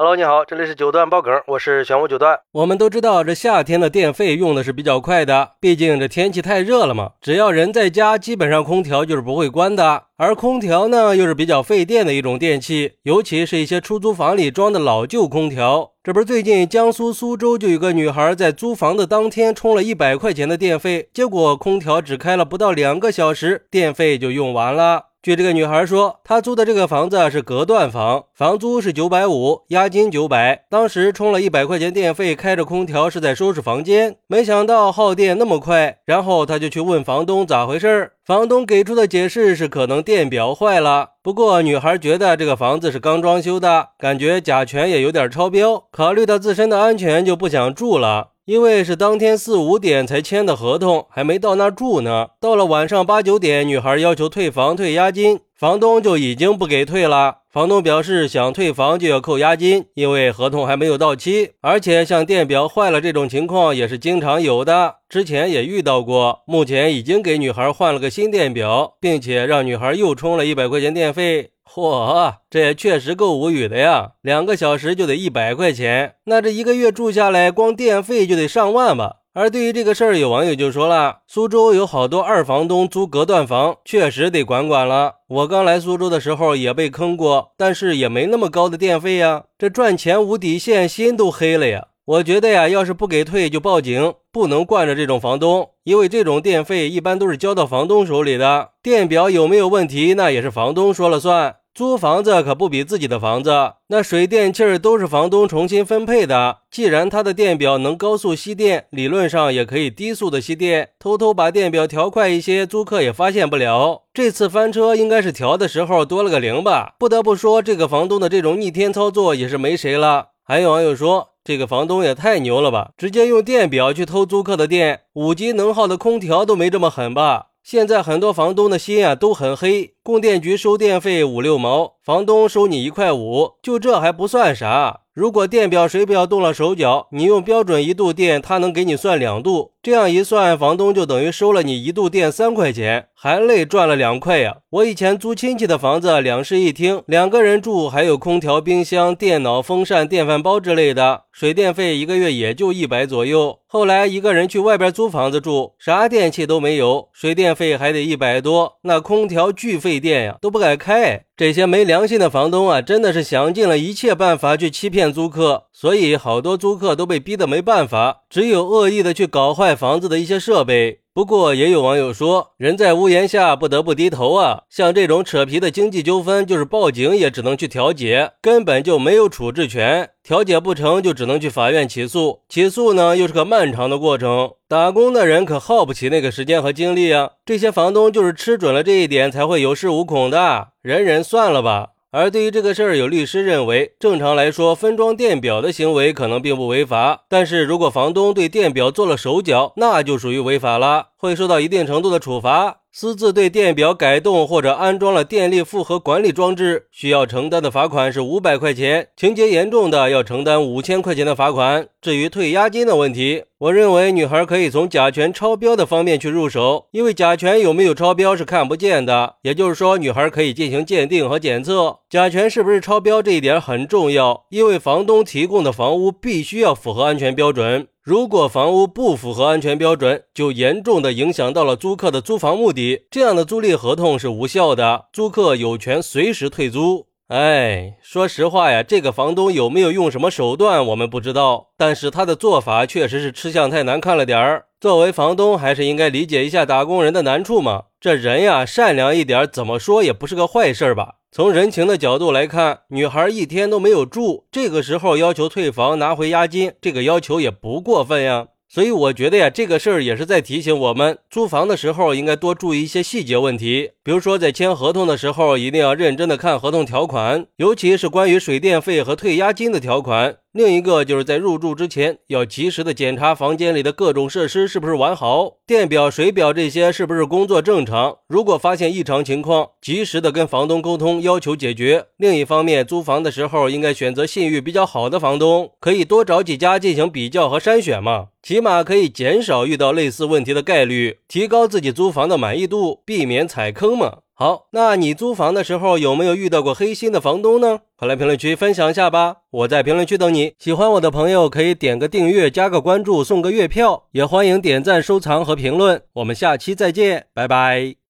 Hello，你好，这里是九段爆梗，我是玄武九段。我们都知道，这夏天的电费用的是比较快的，毕竟这天气太热了嘛。只要人在家，基本上空调就是不会关的。而空调呢，又是比较费电的一种电器，尤其是一些出租房里装的老旧空调。这不是最近江苏苏州就有个女孩在租房的当天充了一百块钱的电费，结果空调只开了不到两个小时，电费就用完了。据这个女孩说，她租的这个房子是隔断房，房租是九百五，押金九百。当时充了一百块钱电费，开着空调是在收拾房间，没想到耗电那么快。然后她就去问房东咋回事，房东给出的解释是可能电表坏了。不过女孩觉得这个房子是刚装修的，感觉甲醛也有点超标，考虑到自身的安全就不想住了。因为是当天四五点才签的合同，还没到那住呢。到了晚上八九点，女孩要求退房退押金，房东就已经不给退了。房东表示想退房就要扣押金，因为合同还没有到期，而且像电表坏了这种情况也是经常有的，之前也遇到过。目前已经给女孩换了个新电表，并且让女孩又充了一百块钱电费。嚯，这也确实够无语的呀！两个小时就得一百块钱，那这一个月住下来，光电费就得上万吧？而对于这个事儿，有网友就说了：苏州有好多二房东租隔断房，确实得管管了。我刚来苏州的时候也被坑过，但是也没那么高的电费呀。这赚钱无底线，心都黑了呀！我觉得呀，要是不给退就报警，不能惯着这种房东，因为这种电费一般都是交到房东手里的。电表有没有问题，那也是房东说了算。租房子可不比自己的房子，那水电气儿都是房东重新分配的。既然他的电表能高速吸电，理论上也可以低速的吸电。偷偷把电表调快一些，租客也发现不了。这次翻车应该是调的时候多了个零吧？不得不说，这个房东的这种逆天操作也是没谁了。还有网友说，这个房东也太牛了吧，直接用电表去偷租客的电，五级能耗的空调都没这么狠吧？现在很多房东的心啊都很黑，供电局收电费五六毛，房东收你一块五，就这还不算啥。如果电表、水表动了手脚，你用标准一度电，他能给你算两度。这样一算，房东就等于收了你一度电三块钱，含泪赚了两块呀！我以前租亲戚的房子，两室一厅，两个人住，还有空调、冰箱、电脑、风扇、电饭煲之类的，水电费一个月也就一百左右。后来一个人去外边租房子住，啥电器都没有，水电费还得一百多，那空调巨费电呀，都不敢开。这些没良心的房东啊，真的是想尽了一切办法去欺骗租客，所以好多租客都被逼得没办法，只有恶意的去搞坏房子的一些设备。不过也有网友说，人在屋檐下不得不低头啊。像这种扯皮的经济纠纷，就是报警也只能去调解，根本就没有处置权。调解不成就只能去法院起诉，起诉呢又是个漫长的过程。打工的人可耗不起那个时间和精力啊。这些房东就是吃准了这一点，才会有恃无恐的。忍忍算了吧。而对于这个事儿，有律师认为，正常来说，分装电表的行为可能并不违法，但是如果房东对电表做了手脚，那就属于违法了，会受到一定程度的处罚。私自对电表改动或者安装了电力负荷管理装置，需要承担的罚款是五百块钱，情节严重的要承担五千块钱的罚款。至于退押金的问题，我认为女孩可以从甲醛超标的方面去入手，因为甲醛有没有超标是看不见的。也就是说，女孩可以进行鉴定和检测甲醛是不是超标，这一点很重要，因为房东提供的房屋必须要符合安全标准。如果房屋不符合安全标准，就严重的影响到了租客的租房目的，这样的租赁合同是无效的，租客有权随时退租。哎，说实话呀，这个房东有没有用什么手段，我们不知道，但是他的做法确实是吃相太难看了点儿。作为房东，还是应该理解一下打工人的难处嘛。这人呀，善良一点，怎么说也不是个坏事吧。从人情的角度来看，女孩一天都没有住，这个时候要求退房拿回押金，这个要求也不过分呀。所以我觉得呀，这个事儿也是在提醒我们，租房的时候应该多注意一些细节问题，比如说在签合同的时候，一定要认真的看合同条款，尤其是关于水电费和退押金的条款。另一个就是在入住之前要及时的检查房间里的各种设施是不是完好，电表、水表这些是不是工作正常。如果发现异常情况，及时的跟房东沟通，要求解决。另一方面，租房的时候应该选择信誉比较好的房东，可以多找几家进行比较和筛选嘛，起码可以减少遇到类似问题的概率，提高自己租房的满意度，避免踩坑嘛。好，那你租房的时候有没有遇到过黑心的房东呢？快来评论区分享一下吧！我在评论区等你。喜欢我的朋友可以点个订阅、加个关注、送个月票，也欢迎点赞、收藏和评论。我们下期再见，拜拜。